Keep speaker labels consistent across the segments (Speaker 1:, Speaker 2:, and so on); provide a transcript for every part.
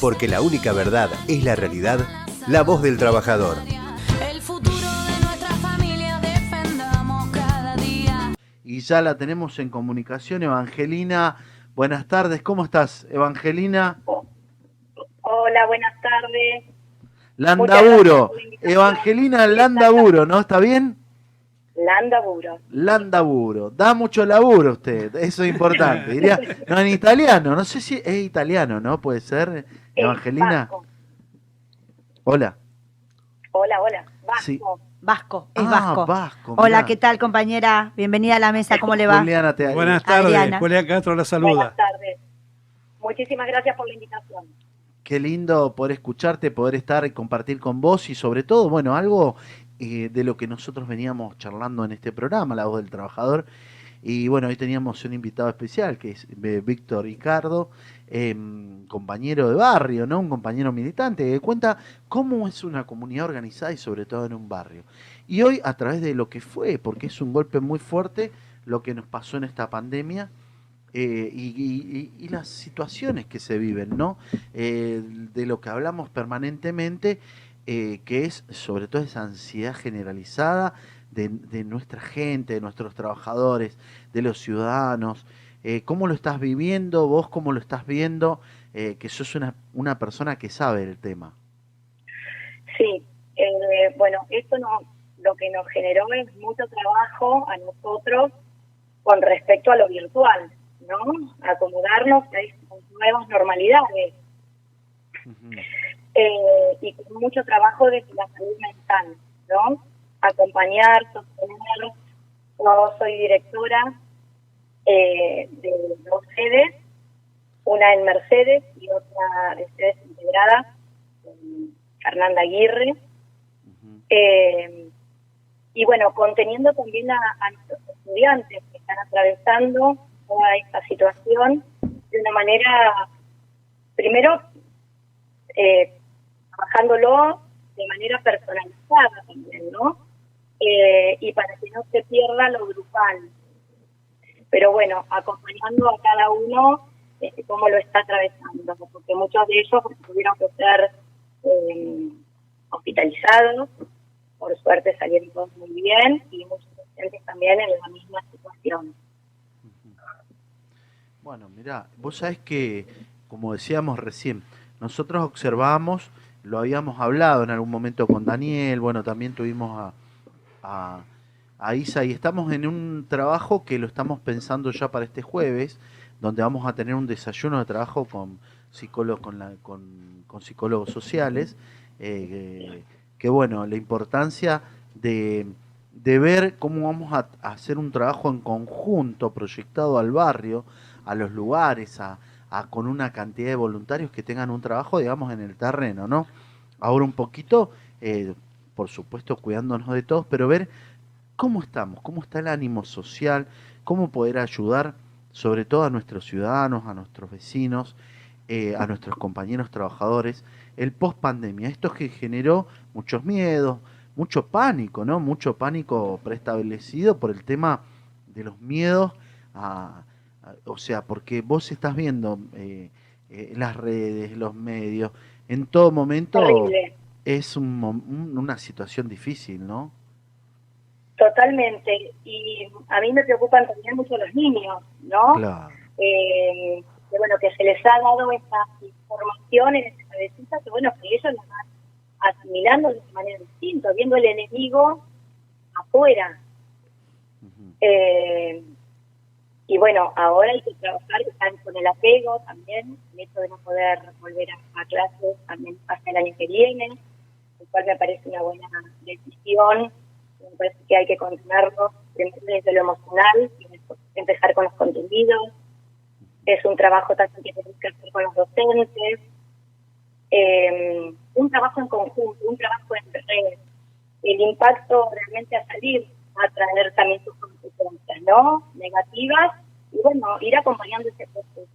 Speaker 1: Porque la única verdad es la realidad, la voz del trabajador.
Speaker 2: El futuro de nuestra familia defendamos cada día.
Speaker 3: Y ya la tenemos en comunicación, Evangelina. Buenas tardes, ¿cómo estás, Evangelina?
Speaker 4: Hola, buenas tardes.
Speaker 3: Landaburo. Evangelina Landaburo, ¿no? ¿Está bien?
Speaker 4: Landaburo.
Speaker 3: Landaburo, da mucho laburo usted, eso es importante. Diría, no en italiano, no sé si es italiano, ¿no? Puede ser, Evangelina.
Speaker 4: Vasco.
Speaker 3: Hola.
Speaker 4: Hola, hola. Vasco.
Speaker 3: Sí.
Speaker 5: Vasco, es
Speaker 3: Ah,
Speaker 5: Vasco.
Speaker 3: Vasco,
Speaker 5: Hola. ¿qué tal, compañera? Bienvenida a la mesa, ¿cómo le va?
Speaker 3: Juliana, te-
Speaker 6: Buenas tardes. Julián Castro la
Speaker 4: Buenas
Speaker 6: saluda.
Speaker 4: tardes. Muchísimas gracias por la invitación.
Speaker 3: Qué lindo poder escucharte, poder estar y compartir con vos y sobre todo, bueno, algo eh, de lo que nosotros veníamos charlando en este programa, La Voz del Trabajador. Y bueno, hoy teníamos un invitado especial que es eh, Víctor Ricardo, em, compañero de barrio, ¿no? Un compañero militante que cuenta cómo es una comunidad organizada y sobre todo en un barrio. Y hoy a través de lo que fue, porque es un golpe muy fuerte lo que nos pasó en esta pandemia eh, y, y- las situaciones que se viven, ¿no? De lo que hablamos permanentemente, eh, que es sobre todo esa ansiedad generalizada de, de nuestra gente, de nuestros trabajadores, de los ciudadanos. Eh, ¿Cómo lo estás viviendo? ¿Vos cómo lo estás viendo? Eh, que sos una, una persona que sabe el tema.
Speaker 4: Sí, eh, bueno, esto no, lo que nos generó es mucho trabajo a nosotros con respecto a lo virtual, ¿no? Acomodarnos a estas nuevas normalidades. Eh, y con mucho trabajo desde la salud mental, ¿no? Acompañar, sostener. Yo soy directora eh, de dos sedes, una en Mercedes y otra de sedes integradas, en Fernanda Aguirre. Eh, y bueno, conteniendo también a, a nuestros estudiantes que están atravesando toda esta situación de una manera, primero, eh, trabajándolo de manera personalizada también, ¿no? Eh, y para que no se pierda lo grupal. Pero bueno, acompañando a cada uno este, cómo lo está atravesando, porque muchos de ellos tuvieron que ser eh, hospitalizados, por suerte salieron todos muy bien y muchos pacientes también en la misma situación.
Speaker 3: Bueno, mira, vos sabés que, como decíamos recién, nosotros observamos, lo habíamos hablado en algún momento con Daniel, bueno, también tuvimos a, Isa y estamos en un trabajo que lo estamos pensando ya para este jueves, donde vamos a tener un desayuno de trabajo con psicólogos, con, psicólogos sociales, eh, que, que, bueno, la importancia de, de ver cómo vamos a, a hacer un trabajo en conjunto, proyectado al barrio, a los lugares, a, con una cantidad de voluntarios que tengan un trabajo, digamos, en el terreno, ¿no? Ahora un poquito, eh, por supuesto, cuidándonos de todos, pero ver cómo estamos, cómo está el ánimo social, cómo poder ayudar sobre todo a nuestros ciudadanos, a nuestros vecinos, eh, a nuestros compañeros trabajadores, el post pandemia. Esto que generó muchos miedos, mucho pánico, ¿no? Mucho pánico preestablecido por el tema de los miedos a- o sea, porque vos estás viendo eh, eh, las redes, los medios, en todo momento es un un- una situación difícil, ¿no?
Speaker 4: totalmente. Y a mí me preocupan también mucho los niños, ¿no?
Speaker 3: Claro.
Speaker 4: eh, que bueno que se les ha dado esta información en esa cabecita que bueno que ellos la van asimilando de manera distinta, viendo el enemigo afuera. Eh, y bueno, ahora hay que trabajar con el apego también, el hecho de no poder volver a, clases también hasta el año que viene, lo cual me parece una buena decisión. Me parece que hay que continuarlo desde lo emocional empezar con los contenidos. Es un trabajo también que tenemos que hacer con los docentes. Eh, un trabajo en conjunto, un trabajo en red. El impacto realmente a salir a traer también sus consecuencias, ¿no? Negativas y bueno, ir acompañando ese proceso.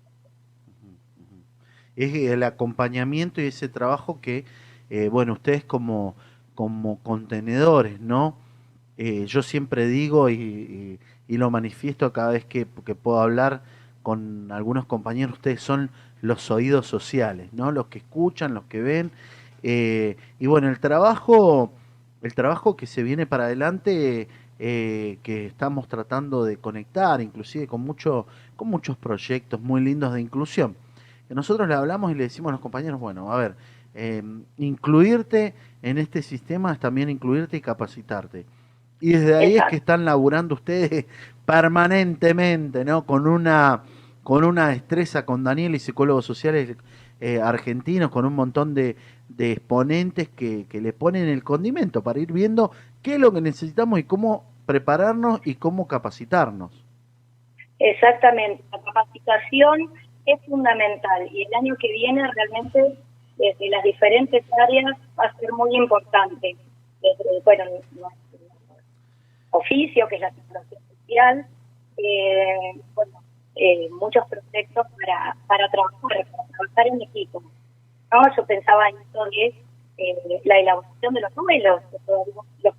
Speaker 3: es el acompañamiento y ese trabajo que, eh, bueno, ustedes como, como contenedores, ¿no? Eh, yo siempre digo y, y- lo manifiesto cada vez que, que puedo hablar con algunos compañeros, ustedes son los oídos sociales, ¿no? Los que escuchan, los que ven. eh, y bueno, el trabajo, el trabajo que se viene para adelante, eh, que estamos tratando de conectar, inclusive con, mucho, con muchos proyectos muy lindos de inclusión. Que nosotros le hablamos y le decimos a los compañeros, bueno, a ver, eh, incluirte en este sistema es también incluirte y capacitarte. Y desde ahí es que están laburando ustedes permanentemente, ¿no? Con una, con una destreza con Daniel y psicólogos sociales eh, argentinos, con un montón de, de exponentes que, que le ponen el condimento para ir viendo qué es lo que necesitamos y cómo prepararnos y cómo capacitarnos.
Speaker 4: Exactamente, la capacitación es fundamental y el año que viene realmente desde las diferentes áreas va a ser muy importante. Bueno, nuestro oficio, que es la psicología social, eh, bueno, eh, muchos proyectos para, para trabajar, para trabajar en equipo. ¿no? Yo pensaba en esto de eh, la elaboración de los de todos los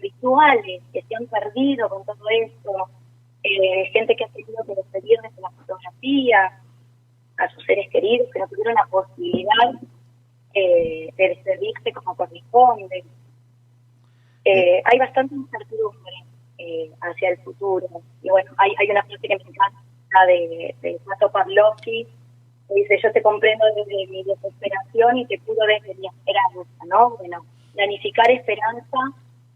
Speaker 4: que se han perdido con todo esto, eh, gente que ha tenido que despedir desde la fotografía a sus seres queridos que no tuvieron la posibilidad eh, de despedirse como corresponde. Eh, hay bastante incertidumbre eh, hacia el futuro. Y bueno, hay, hay una frase que me encanta de, de Pato Pavlovsky, que dice, yo te comprendo desde mi desesperación y te curo desde mi esperanza, ¿no? Bueno, planificar esperanza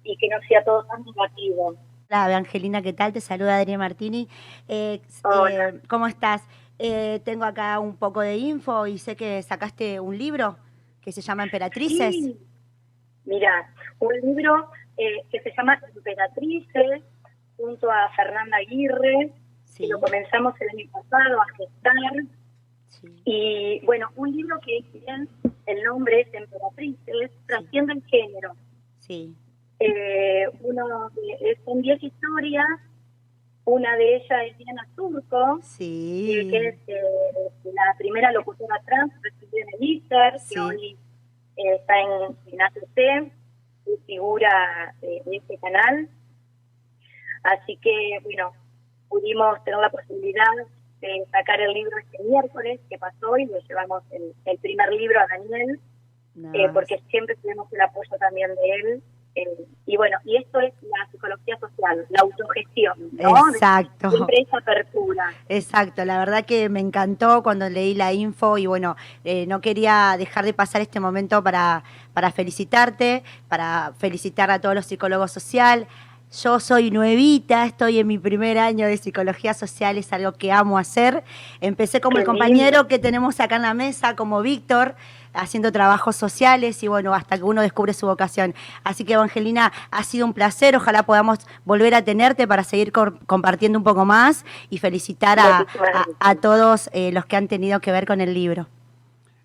Speaker 4: y que no sea todo tan negativo.
Speaker 5: Hola, Angelina, ¿qué tal? Te saluda Adriana Martini. Eh,
Speaker 4: Hola.
Speaker 5: eh, ¿Cómo estás? Eh, tengo acá un poco de info y sé que sacaste un libro que se llama Emperatrices.
Speaker 4: Sí. Mira, un libro eh, que se llama Emperatrices, junto a Fernanda Aguirre,
Speaker 5: Sí,
Speaker 4: que lo comenzamos el año pasado a gestar.
Speaker 5: sí.
Speaker 4: Y bueno, un libro que bien, el nombre es Emperatrices, trasciende el género.
Speaker 5: sí.
Speaker 4: Eh, uno son 10 historias, una de ellas es Diana Turco,
Speaker 5: Sí.
Speaker 4: eh, que es eh, la primera locutora trans recibida en el ISER,
Speaker 5: Sí.
Speaker 4: que hoy eh, está en, en ACC, y figura de, de este canal. Así que, bueno, pudimos tener la posibilidad de sacar el libro este miércoles que pasó y le llevamos el, el primer libro a Daniel,
Speaker 5: No,
Speaker 4: eh, porque siempre tuvimos el apoyo también de él. Eh, y bueno, y esto es la psicología social, la autogestión, ¿no?
Speaker 5: Exacto.
Speaker 4: Siempre esa apertura.
Speaker 5: Exacto, la verdad que me encantó cuando leí la info y bueno, eh, no quería dejar de pasar este momento para, para felicitarte, para felicitar a todos los psicólogos social. Yo soy nuevita, estoy en mi primer año de psicología social, es algo que amo hacer. Empecé como el compañero que tenemos acá en la mesa, como Víctor, haciendo trabajos sociales y bueno, hasta que uno descubre su vocación. Así que Evangelina, ha sido un placer, ojalá podamos volver a tenerte para seguir compartiendo un poco más y felicitar a, a- todos eh, los que han tenido que ver con el libro.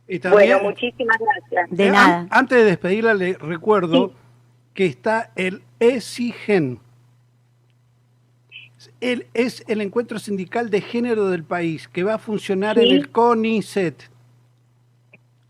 Speaker 6: Y también,
Speaker 4: Bueno, muchísimas gracias.
Speaker 5: De
Speaker 6: eh,
Speaker 5: nada.
Speaker 6: an- antes de despedirla, le recuerdo
Speaker 4: Sí.
Speaker 6: que está el ESIGEN. El, es el encuentro sindical de género del país que va a funcionar en el CONICET.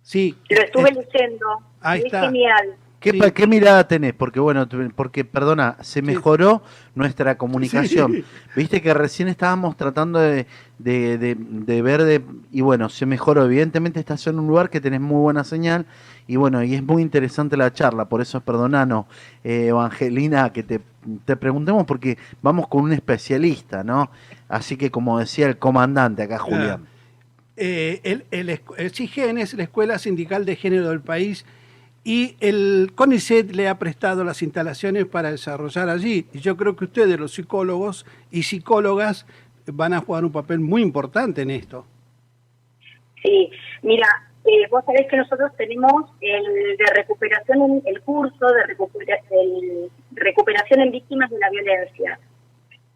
Speaker 6: Sí.
Speaker 4: Lo estuve
Speaker 6: eh,
Speaker 4: leyendo.
Speaker 6: ahí
Speaker 4: es
Speaker 6: está.
Speaker 4: genial.
Speaker 3: ¿Qué,
Speaker 6: Sí.
Speaker 3: pa- qué mirada tenés? Porque bueno, porque perdona, se mejoró nuestra comunicación.
Speaker 6: Sí.
Speaker 3: Viste que recién estábamos tratando de, de- de- de ver de, y bueno, se mejoró. Evidentemente estás en un lugar que tenés muy buena señal y bueno, y es muy interesante la charla. Por eso perdonanos, eh, Evangelina, que te, te preguntemos porque vamos con un especialista, ¿no? Así que como decía el comandante acá, Julián.
Speaker 6: Eh, el, el, CIGEN es la Escuela Sindical de Género del país y el CONICET le ha prestado las instalaciones para desarrollar allí. Y yo creo que ustedes, los psicólogos y psicólogas, van a jugar un papel muy importante en esto.
Speaker 4: Sí, mira, eh, vos sabés que nosotros tenemos el de recuperación, en- el curso de recupera- el recuperación en víctimas de la violencia.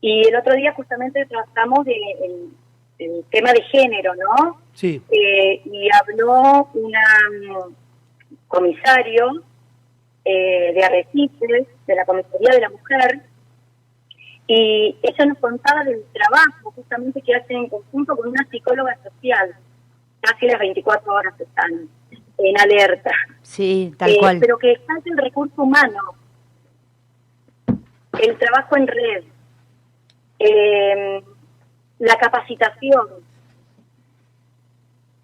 Speaker 4: Y el otro día justamente tratamos de el tema de género, ¿no?
Speaker 6: Sí,
Speaker 4: Eh, y habló una comisario eh, de Arrecifes, de la Comisaría de la Mujer, y ella nos contaba del trabajo justamente que hacen en conjunto con una psicóloga social. Casi las 24 horas están en alerta.
Speaker 5: Sí, tal
Speaker 4: Eh,
Speaker 5: cual.
Speaker 4: Pero que falta el recurso humano, el trabajo en red, eh, la capacitación.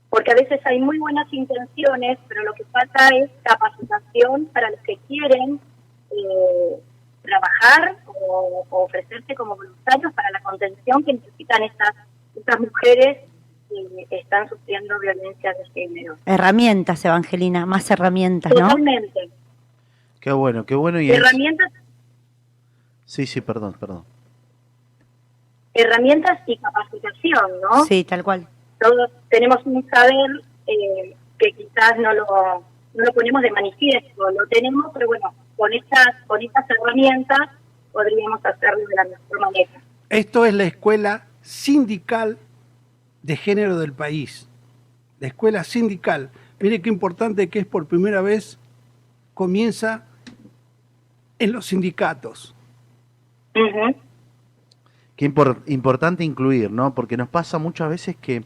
Speaker 4: porque a veces hay muy buenas intenciones, pero lo que falta es capacitación para los que quieren eh, trabajar o, o ofrecerse como voluntarios para la contención que necesitan estas, estas mujeres que están sufriendo violencia de género.
Speaker 5: Herramientas, Evangelina, más herramientas, ¿no?
Speaker 4: Totalmente.
Speaker 3: Qué bueno, qué bueno. Y es-
Speaker 4: Herramientas,
Speaker 3: Sí, sí, perdón, perdón.
Speaker 4: Herramientas y capacitación, ¿no?
Speaker 5: Sí, tal cual.
Speaker 4: Todos tenemos un saber eh, que quizás no lo, no lo ponemos de manifiesto, lo tenemos, pero bueno, con estas, con estas herramientas podríamos hacerlo de la mejor manera.
Speaker 6: Esto es la escuela sindical de género del país. La escuela sindical. Mire qué importante que es por primera vez comienza en los sindicatos.
Speaker 4: Ujú.
Speaker 3: Qué impor- importante incluir, ¿no? Porque nos pasa muchas veces que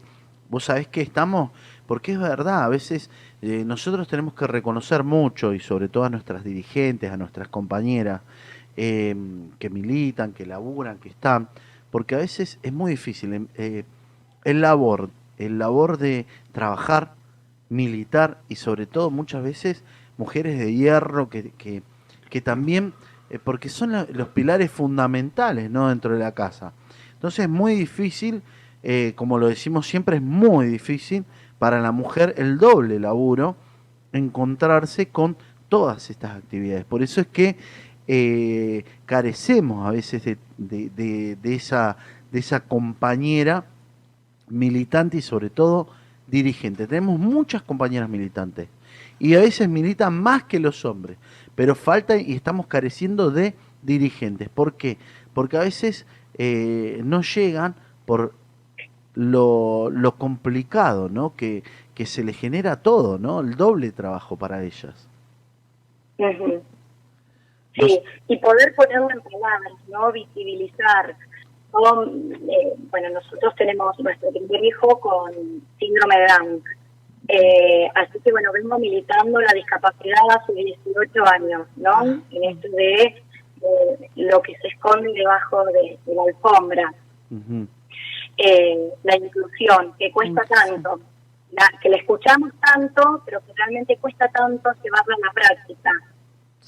Speaker 3: vos sabés que estamos, porque es verdad, a veces eh, nosotros tenemos que reconocer mucho y sobre todo a nuestras dirigentes, a nuestras compañeras eh, que militan, que laburan, que están, porque a veces es muy difícil em, eh, el labor, el labor de trabajar, militar y sobre todo muchas veces mujeres de hierro que, que, que también eh, porque son los pilares fundamentales ¿no? dentro de la casa. Entonces es muy difícil, eh, como lo decimos siempre, es muy difícil para la mujer el doble laburo encontrarse con todas estas actividades. Por eso es que eh, carecemos a veces de- de esa, de esa compañera militante y sobre todo dirigente. Tenemos muchas compañeras militantes y a veces militan más que los hombres, pero falta y estamos careciendo de dirigentes. ¿Por qué? Porque a veces eh, no llegan por lo, lo complicado ¿no? que, que se le genera todo, ¿no? el doble trabajo para ellas.
Speaker 4: Sí, y poder ponerlo en palabras, ¿no? Visibilizar. Con, eh, bueno, nosotros tenemos nuestro primer hijo con síndrome de Down. Eh, así que, bueno, vengo militando la discapacidad hace 18 años, ¿no? En esto de eh, lo que se esconde debajo de, de la alfombra. Eh, la inclusión, que cuesta tanto, la- que la escuchamos tanto, pero que realmente cuesta tanto llevarla a la práctica.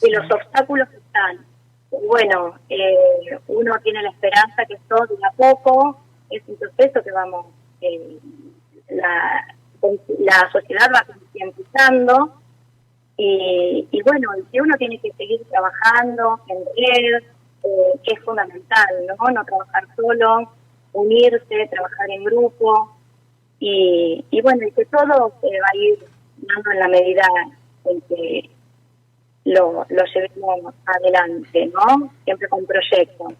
Speaker 4: Y los obstáculos están. Y Bueno, eh, uno tiene la esperanza que esto de a poco es un proceso que vamos, eh, la, la sociedad va concientizando y, y bueno, que uno tiene que seguir trabajando en red, eh, que es fundamental, ¿no? No trabajar solo, unirse, trabajar en grupo y, y bueno, y que todo se va a ir dando en la medida en que lo, lo llevemos adelante, ¿no? Siempre con proyectos.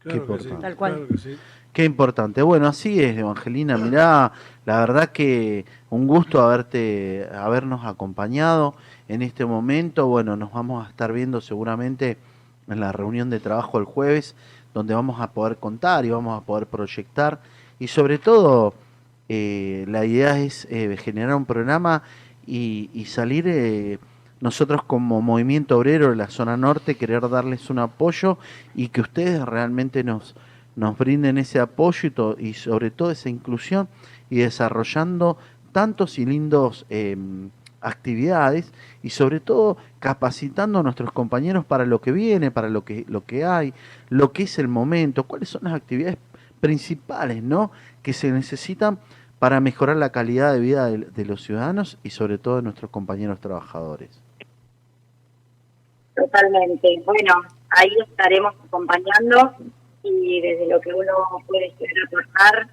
Speaker 6: Claro que sí,
Speaker 3: importante.
Speaker 5: Tal cual.
Speaker 6: claro que sí.
Speaker 3: Qué importante. Bueno, así es, Evangelina. Mirá, la verdad que un gusto haberte, habernos acompañado en este momento. Bueno, nos vamos a estar viendo seguramente en la reunión de trabajo el jueves, donde vamos a poder contar y vamos a poder proyectar. Y sobre todo, eh, la idea es eh, generar un programa y, salir eh, nosotros como movimiento obrero de la zona norte, querer darles un apoyo y que ustedes realmente nos nos brinden ese apoyo y, y sobre todo esa inclusión y desarrollando tantos y lindos eh, actividades y sobre todo capacitando a nuestros compañeros para lo que viene, para lo que, lo que hay, lo que es el momento, cuáles son las actividades principales ¿no? que se necesitan para mejorar la calidad de vida de, de los ciudadanos y sobre todo de nuestros compañeros trabajadores.
Speaker 4: Totalmente. Bueno, ahí estaremos acompañando y desde lo que uno puede querer aportar,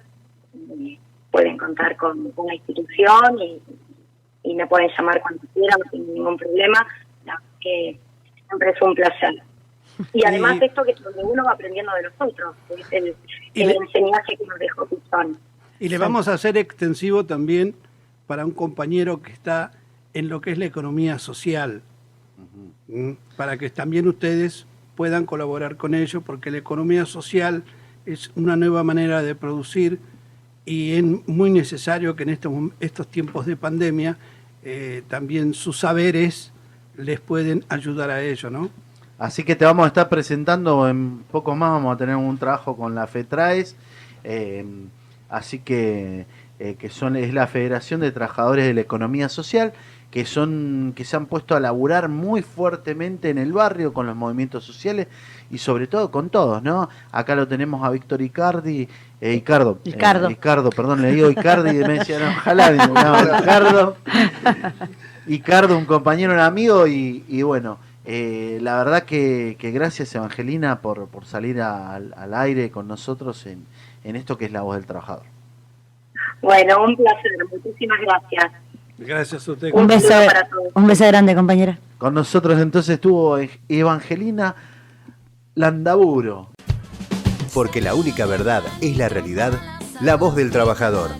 Speaker 4: eh, pueden contar con, la institución y, y me pueden llamar cuando quieran sin ningún problema. La que siempre es un placer. Y además
Speaker 6: Y-
Speaker 4: esto que es donde uno va aprendiendo de los otros, que es el,
Speaker 6: Y
Speaker 4: el
Speaker 6: le-
Speaker 4: enseñaje que nos dejó Pizón.
Speaker 6: Y le vamos a hacer extensivo también para un compañero que está en lo que es la economía social, para que también ustedes puedan colaborar con ello, porque la economía social es una nueva manera de producir y es muy necesario que en estos, estos tiempos de pandemia eh, también sus saberes les pueden ayudar a ello, ¿no?
Speaker 3: Así que te vamos a estar presentando en poco más, vamos a tener un trabajo con la FETRAES, eh, así que eh, que son es la Federación de Trabajadores de la Economía Social, que son que se han puesto a laburar muy fuertemente en el barrio con los movimientos sociales y sobre todo con todos, ¿no? Acá lo tenemos a Víctor Icardi, eh, Icardo, eh,
Speaker 5: Icardo.
Speaker 3: Icardo, perdón, le digo Icardi y me decían, ojalá, digo, no, Icardo, Icardo, un compañero, un amigo y, y bueno, eh, la verdad que, que gracias Evangelina por, por salir al, al aire con nosotros en, en esto que es la voz del trabajador.
Speaker 4: Bueno, un placer, muchísimas gracias.
Speaker 6: Gracias a usted.
Speaker 5: Un beso,
Speaker 4: saludo para todos.
Speaker 5: un beso grande, compañera.
Speaker 3: Con nosotros entonces estuvo Evangelina Landaburo.
Speaker 1: Porque la única verdad es la realidad, la voz del trabajador.